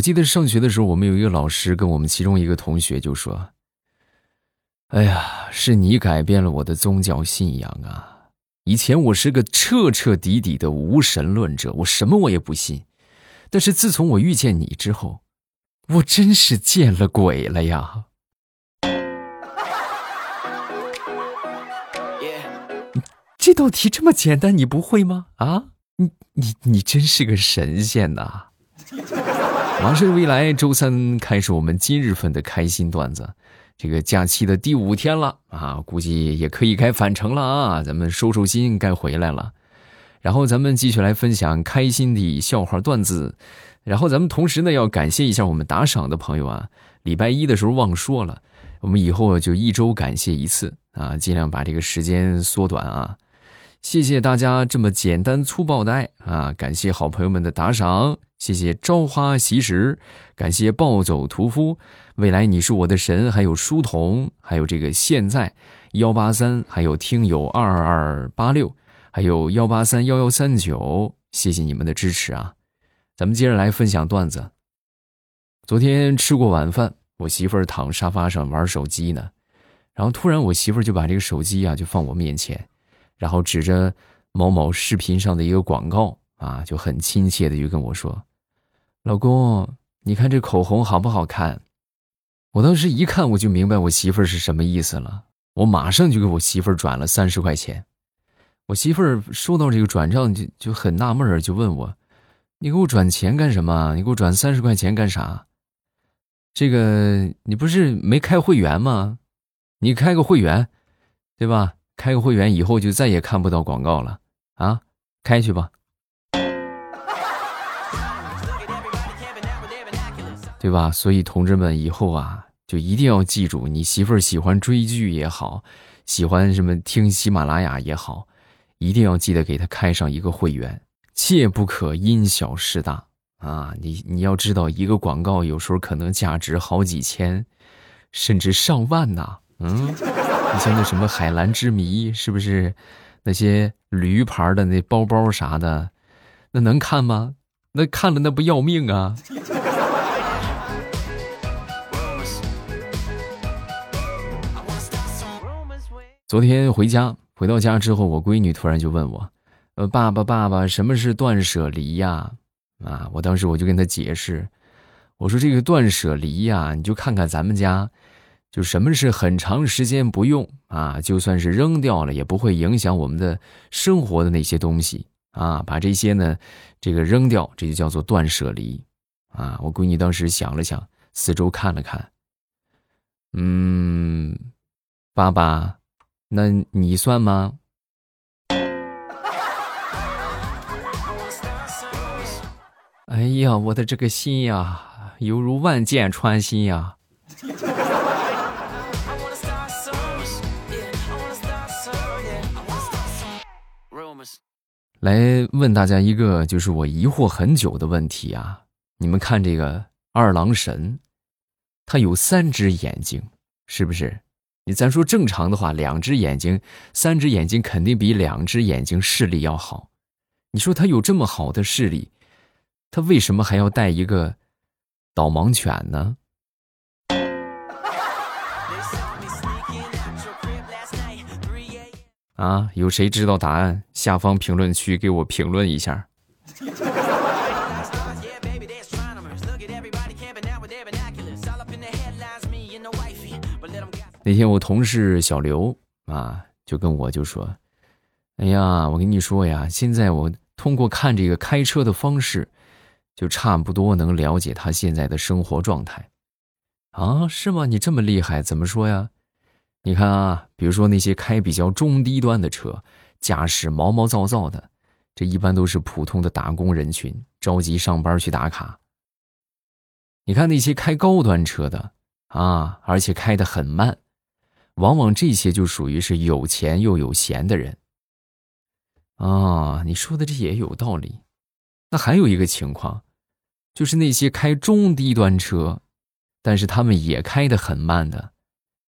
我记得上学的时候，我们有一个老师跟我们其中一个同学就说：“哎呀，是你改变了我的宗教信仰啊！以前我是个彻彻底底的无神论者，我什么我也不信。但是自从我遇见你之后，我真是见了鬼了呀！”这道题这么简单，你不会吗？啊，你你你真是个神仙呐！马上未来周三开始我们今日份的开心段子，这个假期的第五天了啊，估计也可以该返程了啊，咱们收收心，该回来了。然后咱们继续来分享开心的笑话段子，然后咱们同时呢要感谢一下我们打赏的朋友啊，礼拜一的时候忘说了，我们以后就一周感谢一次啊，尽量把这个时间缩短啊。谢谢大家这么简单粗暴的爱啊！感谢好朋友们的打赏，谢谢朝花夕拾，感谢暴走屠夫，未来你是我的神，还有书童，还有这个现在幺八三，还有听友二二八六，还有幺八三幺幺三九，谢谢你们的支持啊！咱们接着来分享段子。昨天吃过晚饭，我媳妇儿躺沙发上玩手机呢，然后突然我媳妇儿就把这个手机啊就放我面前。然后指着某某视频上的一个广告啊，就很亲切的就跟我说：“老公，你看这口红好不好看？”我当时一看我就明白我媳妇儿是什么意思了，我马上就给我媳妇儿转了三十块钱。我媳妇儿收到这个转账就就很纳闷儿，就问我：“你给我转钱干什么？你给我转三十块钱干啥？这个你不是没开会员吗？你开个会员，对吧？”开个会员以后就再也看不到广告了啊！开去吧，对吧？所以同志们以后啊，就一定要记住，你媳妇儿喜欢追剧也好，喜欢什么听喜马拉雅也好，一定要记得给她开上一个会员，切不可因小失大啊！你你要知道，一个广告有时候可能价值好几千，甚至上万呐，嗯。你像那什么海蓝之谜，是不是？那些驴牌的那包包啥的，那能看吗？那看了那不要命啊！昨天回家，回到家之后，我闺女突然就问我：“呃，爸爸，爸爸，什么是断舍离呀？”啊，我当时我就跟她解释，我说：“这个断舍离呀，你就看看咱们家。”就什么是很长时间不用啊？就算是扔掉了，也不会影响我们的生活的那些东西啊。把这些呢，这个扔掉，这就叫做断舍离啊。我闺女当时想了想，四周看了看，嗯，爸爸，那你算吗？哎呀，我的这个心呀，犹如万箭穿心呀！来问大家一个，就是我疑惑很久的问题啊！你们看这个二郎神，他有三只眼睛，是不是？你咱说正常的话，两只眼睛、三只眼睛肯定比两只眼睛视力要好。你说他有这么好的视力，他为什么还要带一个导盲犬呢？啊，有谁知道答案？下方评论区给我评论一下。那天我同事小刘啊，就跟我就说：“哎呀，我跟你说呀，现在我通过看这个开车的方式，就差不多能了解他现在的生活状态。”啊，是吗？你这么厉害，怎么说呀？你看啊，比如说那些开比较中低端的车，驾驶毛毛躁躁的，这一般都是普通的打工人群，着急上班去打卡。你看那些开高端车的啊，而且开得很慢，往往这些就属于是有钱又有闲的人。啊，你说的这也有道理。那还有一个情况，就是那些开中低端车，但是他们也开得很慢的。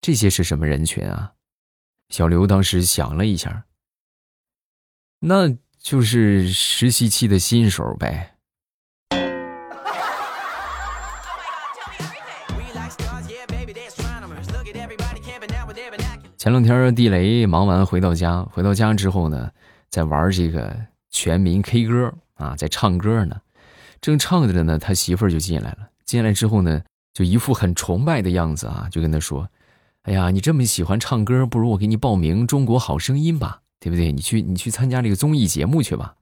这些是什么人群啊？小刘当时想了一下，那就是实习期的新手呗。前两天地雷忙完回到家，回到家之后呢，在玩这个全民 K 歌啊，在唱歌呢，正唱着呢，他媳妇儿就进来了。进来之后呢，就一副很崇拜的样子啊，就跟他说：“哎呀，你这么喜欢唱歌，不如我给你报名《中国好声音》吧，对不对？你去，你去参加这个综艺节目去吧。”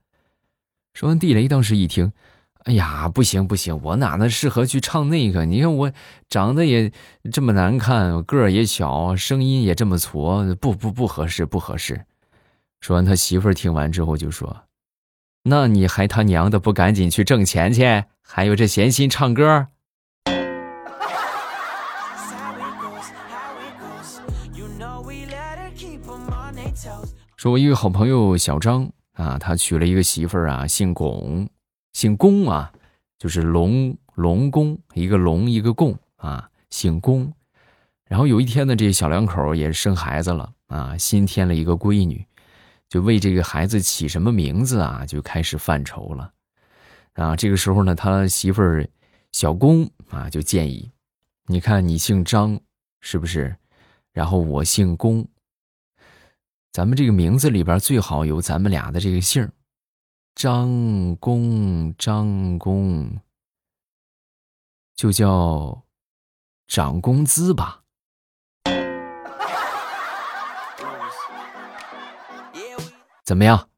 说完，地雷当时一听。哎呀，不行不行，我哪能适合去唱那个？你看我长得也这么难看，个儿也小，声音也这么矬，不不不合适，不合适。说完，他媳妇儿听完之后就说：“那你还他娘的不赶紧去挣钱去？还有这闲心唱歌？”说，我一个好朋友小张啊，他娶了一个媳妇儿啊，姓巩。姓龚啊，就是龙龙公，一个龙一个贡啊，姓龚。然后有一天呢，这小两口也生孩子了啊，新添了一个闺女，就为这个孩子起什么名字啊，就开始犯愁了。啊，这个时候呢，他媳妇儿小龚啊就建议，你看你姓张是不是？然后我姓龚，咱们这个名字里边最好有咱们俩的这个姓。张公，张公，就叫涨工资吧。怎么样？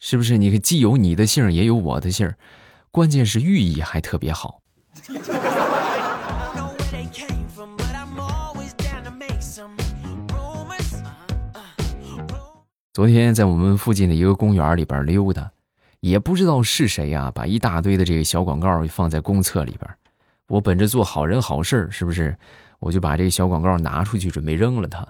是不是你既有你的姓也有我的姓关键是寓意还特别好。昨天在我们附近的一个公园里边溜达，也不知道是谁呀，把一大堆的这个小广告放在公厕里边。我本着做好人好事是不是？我就把这个小广告拿出去准备扔了它。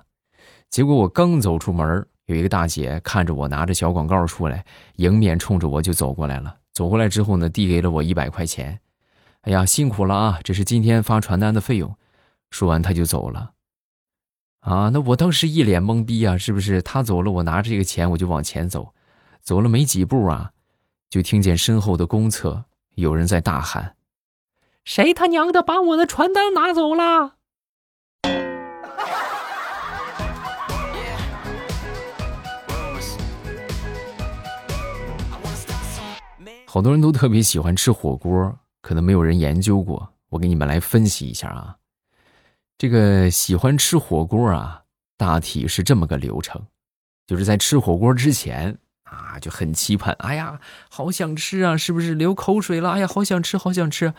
结果我刚走出门，有一个大姐看着我拿着小广告出来，迎面冲着我就走过来了。走过来之后呢，递给了我一百块钱。哎呀，辛苦了啊，这是今天发传单的费用。说完，他就走了。啊，那我当时一脸懵逼啊，是不是？他走了，我拿着这个钱，我就往前走，走了没几步啊，就听见身后的公厕有人在大喊：“谁他娘的把我的传单拿走了？”好多人都特别喜欢吃火锅，可能没有人研究过，我给你们来分析一下啊。这个喜欢吃火锅啊，大体是这么个流程，就是在吃火锅之前啊，就很期盼，哎呀，好想吃啊，是不是流口水了？哎呀，好想吃，好想吃。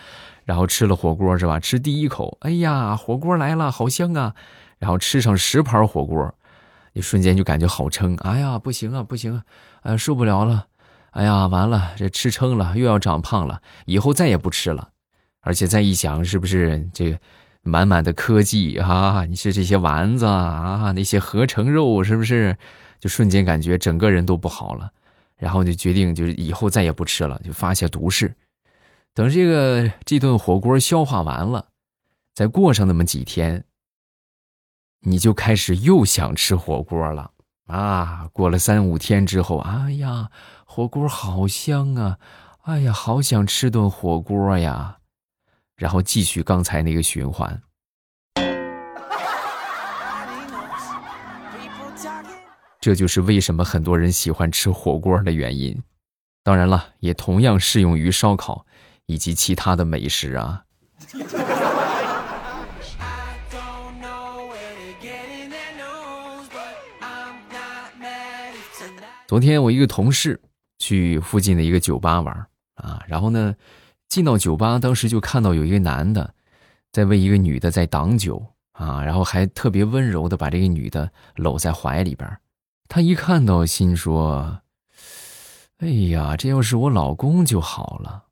然后吃了火锅是吧？吃第一口，哎呀，火锅来了，好香啊！然后吃上十盘火锅，一瞬间就感觉好撑，哎呀，不行啊，不行，啊，受不了了，哎呀，完了，这吃撑了，又要长胖了，以后再也不吃了。而且再一想，是不是这个？满满的科技啊！你是这些丸子啊，那些合成肉是不是？就瞬间感觉整个人都不好了，然后就决定就是以后再也不吃了，就发下毒誓。等这个这顿火锅消化完了，再过上那么几天，你就开始又想吃火锅了啊！过了三五天之后，哎呀，火锅好香啊！哎呀，好想吃顿火锅呀！然后继续刚才那个循环，这就是为什么很多人喜欢吃火锅的原因。当然了，也同样适用于烧烤以及其他的美食啊。昨天我一个同事去附近的一个酒吧玩啊，然后呢。进到酒吧，当时就看到有一个男的，在为一个女的在挡酒啊，然后还特别温柔的把这个女的搂在怀里边。他一看到，心说：“哎呀，这要是我老公就好了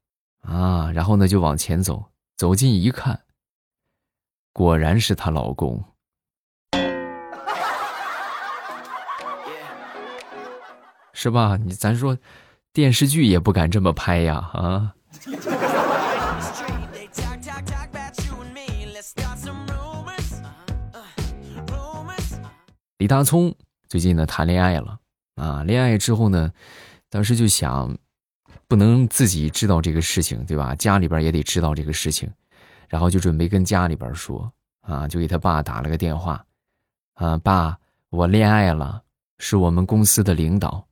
啊！”然后呢，就往前走，走近一看，果然是她老公，是吧？你咱说，电视剧也不敢这么拍呀啊！李大聪最近呢谈恋爱了啊，恋爱之后呢，当时就想，不能自己知道这个事情，对吧？家里边也得知道这个事情，然后就准备跟家里边说啊，就给他爸打了个电话，啊，爸，我恋爱了，是我们公司的领导。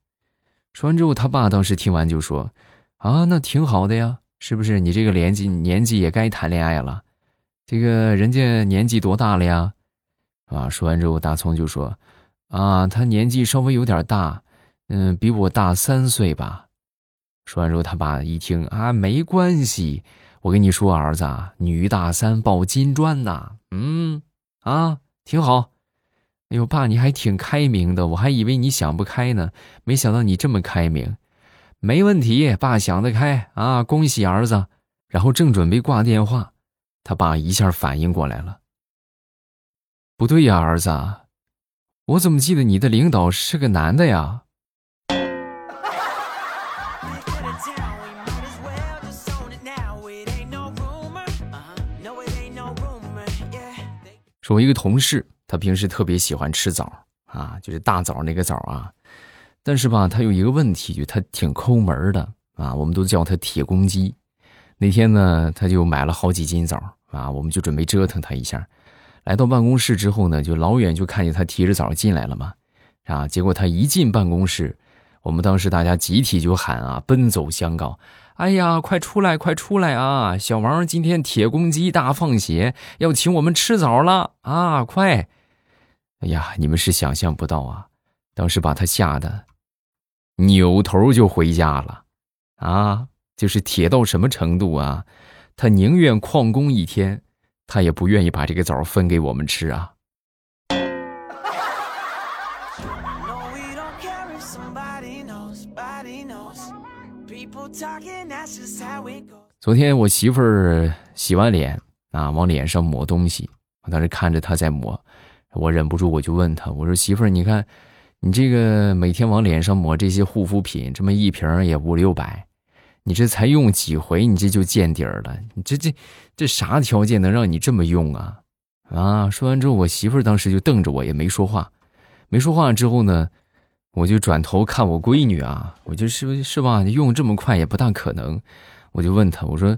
说完之后，他爸当时听完就说：“啊，那挺好的呀，是不是？你这个年纪年纪也该谈恋爱了。这个人家年纪多大了呀？”啊，说完之后，大葱就说：“啊，他年纪稍微有点大，嗯，比我大三岁吧。”说完之后，他爸一听啊，没关系，我跟你说，儿子，女大三抱金砖呐，嗯，啊，挺好。哎呦，爸，你还挺开明的，我还以为你想不开呢，没想到你这么开明。没问题，爸想得开啊，恭喜儿子。然后正准备挂电话，他爸一下反应过来了。不对呀，儿子，我怎么记得你的领导是个男的呀？说，我一个同事，他平时特别喜欢吃枣啊，就是大枣那个枣啊。但是吧，他有一个问题，就他挺抠门的啊，我们都叫他铁公鸡。那天呢，他就买了好几斤枣啊，我们就准备折腾他一下。来到办公室之后呢，就老远就看见他提着枣进来了嘛，啊，结果他一进办公室，我们当时大家集体就喊啊，奔走相告，哎呀，快出来，快出来啊！小王今天铁公鸡大放血，要请我们吃枣了啊，快！哎呀，你们是想象不到啊，当时把他吓得扭头就回家了，啊，就是铁到什么程度啊？他宁愿旷工一天。他也不愿意把这个枣分给我们吃啊。昨天我媳妇儿洗完脸啊，往脸上抹东西，我当时看着她在抹，我忍不住我就问她，我说媳妇儿，你看你这个每天往脸上抹这些护肤品，这么一瓶也五六百。你这才用几回，你这就见底儿了？你这这这啥条件能让你这么用啊？啊！说完之后，我媳妇儿当时就瞪着我，也没说话。没说话之后呢，我就转头看我闺女啊，我就是是吧？用这么快也不大可能。我就问她，我说：“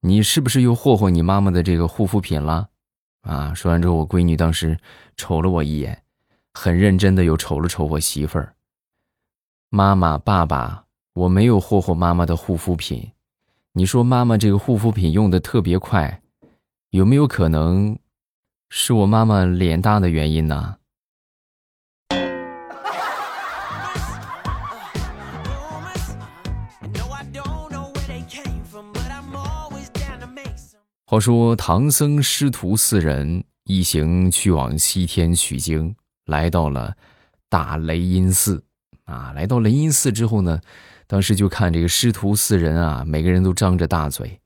你是不是又霍霍你妈妈的这个护肤品了？”啊！说完之后，我闺女当时瞅了我一眼，很认真的又瞅了瞅我媳妇儿。妈妈，爸爸。我没有霍霍妈妈的护肤品，你说妈妈这个护肤品用的特别快，有没有可能是我妈妈脸大的原因呢？话说唐僧师徒四人一行去往西天取经，来到了大雷音寺。啊，来到雷音寺之后呢？当时就看这个师徒四人啊，每个人都张着大嘴，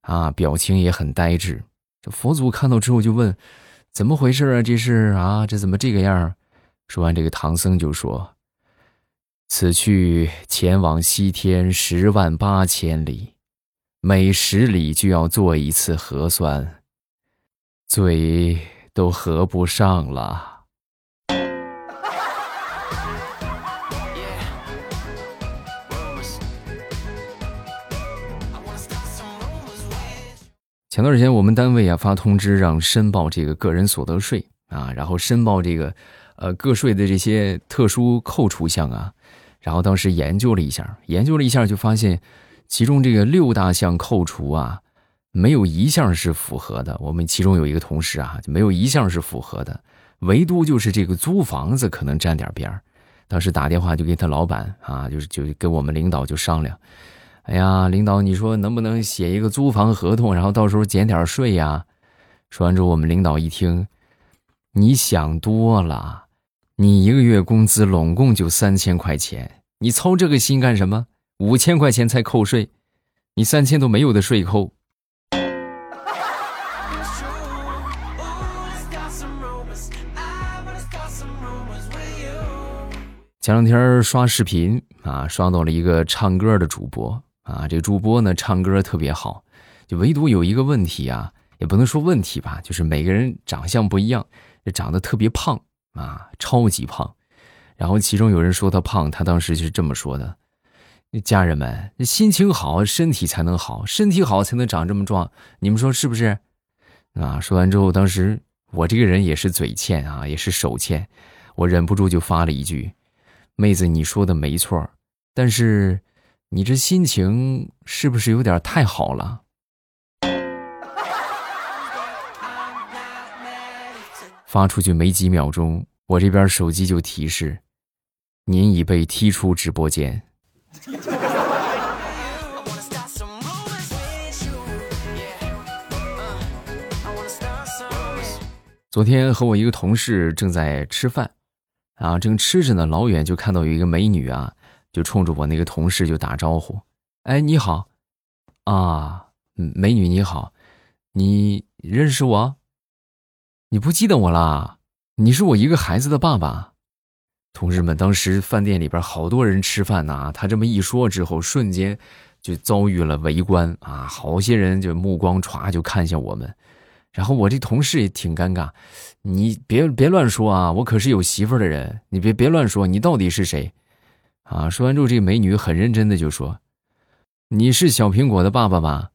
啊，表情也很呆滞。这佛祖看到之后就问：“怎么回事啊？这是啊，这怎么这个样？”说完，这个唐僧就说：“此去前往西天十万八千里，每十里就要做一次核酸，嘴都合不上了。”前段时间，我们单位啊发通知让申报这个个人所得税啊，然后申报这个，呃，个税的这些特殊扣除项啊，然后当时研究了一下，研究了一下就发现，其中这个六大项扣除啊，没有一项是符合的。我们其中有一个同事啊，就没有一项是符合的，唯独就是这个租房子可能沾点边儿。当时打电话就给他老板啊，就是就跟我们领导就商量。哎呀，领导，你说能不能写一个租房合同，然后到时候减点税呀？说完之后，我们领导一听，你想多了，你一个月工资拢共就三千块钱，你操这个心干什么？五千块钱才扣税，你三千都没有的税扣。前两天刷视频啊，刷到了一个唱歌的主播。啊，这个主播呢唱歌特别好，就唯独有一个问题啊，也不能说问题吧，就是每个人长相不一样，长得特别胖啊，超级胖。然后其中有人说他胖，他当时就是这么说的：“家人们，心情好，身体才能好，身体好才能长这么壮，你们说是不是？”啊，说完之后，当时我这个人也是嘴欠啊，也是手欠，我忍不住就发了一句：“妹子，你说的没错，但是你这心情是不是有点太好了？”发出去没几秒钟，我这边手机就提示：“您已被踢出直播间。”昨天和我一个同事正在吃饭，啊，正吃着呢，老远就看到有一个美女啊，就冲着我那个同事就打招呼：“哎，你好，啊，美女你好，你认识我？你不记得我啦？你是我一个孩子的爸爸。”同事们当时饭店里边好多人吃饭呐，他这么一说之后，瞬间就遭遇了围观啊，好些人就目光歘就看向我们。然后我这同事也挺尴尬，你别别乱说啊，我可是有媳妇儿的人，你别别乱说，你到底是谁？啊！说完之后，这个美女很认真的就说：“你是小苹果的爸爸吧？”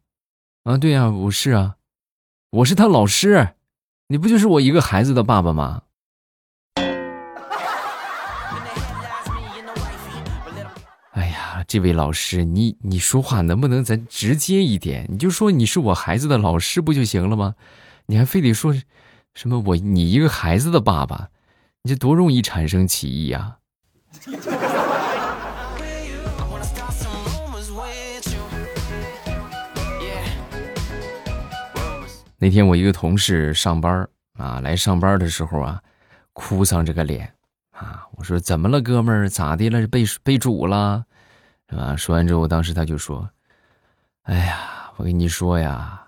啊，对呀，我是啊，我是他老师，你不就是我一个孩子的爸爸吗？哎呀，这位老师，你你说话能不能咱直接一点？你就说你是我孩子的老师不就行了吗？你还非得说，什么我你一个孩子的爸爸，你这多容易产生歧义啊！那天我一个同事上班啊，来上班的时候啊，哭丧着个脸啊，我说怎么了，哥们儿，咋的了？被被煮了，是吧？说完之后，当时他就说：“哎呀，我跟你说呀。”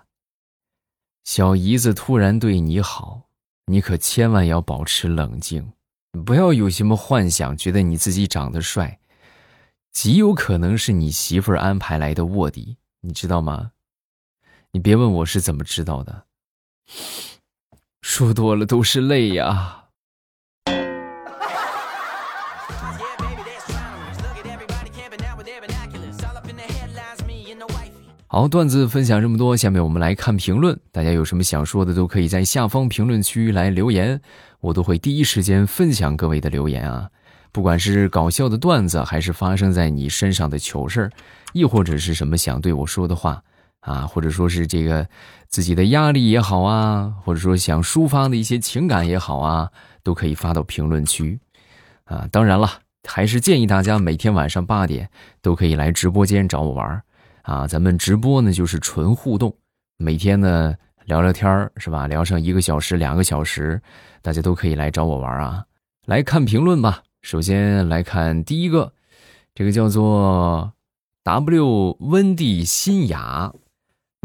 小姨子突然对你好，你可千万要保持冷静，不要有什么幻想，觉得你自己长得帅，极有可能是你媳妇儿安排来的卧底，你知道吗？你别问我是怎么知道的，说多了都是泪呀。好，段子分享这么多，下面我们来看评论。大家有什么想说的，都可以在下方评论区来留言，我都会第一时间分享各位的留言啊。不管是搞笑的段子，还是发生在你身上的糗事儿，亦或者是什么想对我说的话啊，或者说是这个自己的压力也好啊，或者说想抒发的一些情感也好啊，都可以发到评论区啊。当然了，还是建议大家每天晚上八点都可以来直播间找我玩。啊，咱们直播呢就是纯互动，每天呢聊聊天是吧？聊上一个小时、两个小时，大家都可以来找我玩啊。来看评论吧，首先来看第一个，这个叫做 W 温蒂新雅，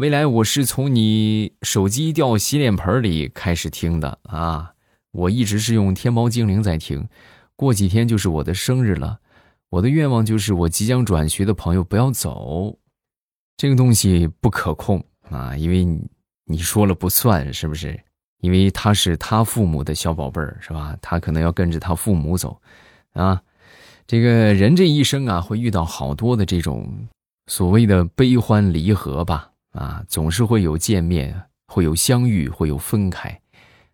未来我是从你手机掉洗脸盆里开始听的啊，我一直是用天猫精灵在听，过几天就是我的生日了，我的愿望就是我即将转学的朋友不要走。这个东西不可控啊，因为你你说了不算，是不是？因为他是他父母的小宝贝儿，是吧？他可能要跟着他父母走，啊，这个人这一生啊，会遇到好多的这种所谓的悲欢离合吧，啊，总是会有见面，会有相遇，会有分开，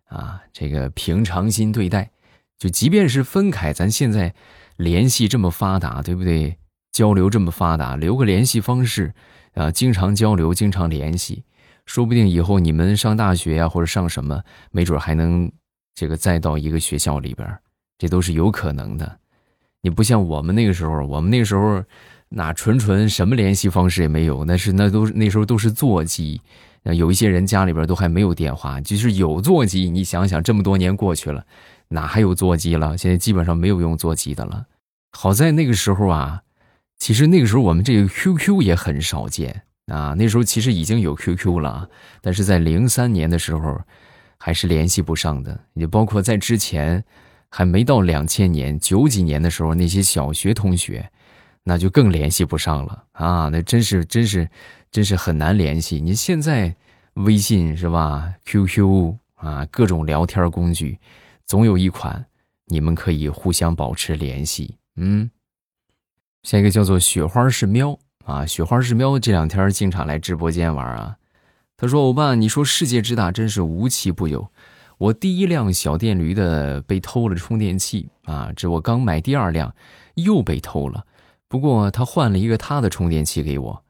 啊，这个平常心对待，就即便是分开，咱现在联系这么发达，对不对？交流这么发达，留个联系方式。啊，经常交流，经常联系，说不定以后你们上大学呀，或者上什么，没准还能这个再到一个学校里边，这都是有可能的。你不像我们那个时候，我们那个时候那纯纯什么联系方式也没有，那是那都是那时候都是座机，有一些人家里边都还没有电话，就是有座机。你想想，这么多年过去了，哪还有座机了？现在基本上没有用座机的了。好在那个时候啊。其实那个时候我们这个 QQ 也很少见啊，那时候其实已经有 QQ 了，但是在零三年的时候，还是联系不上的。也包括在之前，还没到两千年九几年的时候，那些小学同学，那就更联系不上了啊，那真是真是真是很难联系。你现在微信是吧？QQ 啊，各种聊天工具，总有一款你们可以互相保持联系，嗯。下一个叫做雪花是喵啊，雪花是喵，这两天经常来直播间玩啊。他说：“欧巴，你说世界之大，真是无奇不有。我第一辆小电驴的被偷了充电器啊，这我刚买第二辆，又被偷了。不过他换了一个他的充电器给我，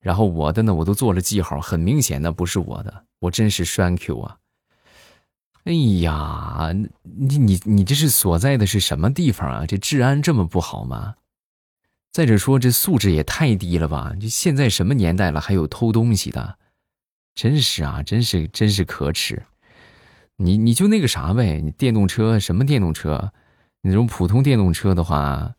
然后我的呢，我都做了记号，很明显那不是我的，我真是 thank you 啊！哎呀，你你你这是所在的是什么地方啊？这治安这么不好吗？再者说，这素质也太低了吧！这现在什么年代了，还有偷东西的？真是啊，真是真是可耻！你你就那个啥呗，你电动车什么电动车？那种普通电动车的话，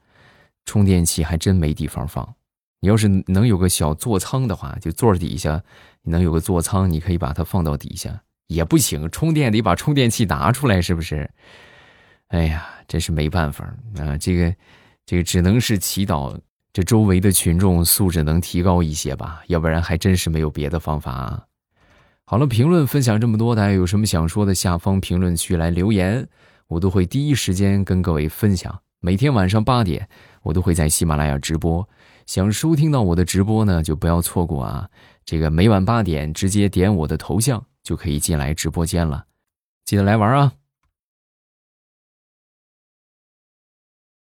充电器还真没地方放。你要是能有个小座舱的话，就座底下你能有个座舱，你可以把它放到底下也不行。充电得把充电器拿出来，是不是？哎呀，真是没办法啊！这个这个只能是祈祷这周围的群众素质能提高一些吧，要不然还真是没有别的方法啊。好了，评论分享这么多，大家有什么想说的，下方评论区来留言，我都会第一时间跟各位分享。每天晚上八点，我都会在喜马拉雅直播，想收听到我的直播呢，就不要错过啊！这个每晚八点，直接点我的头像就可以进来直播间了，记得来玩啊！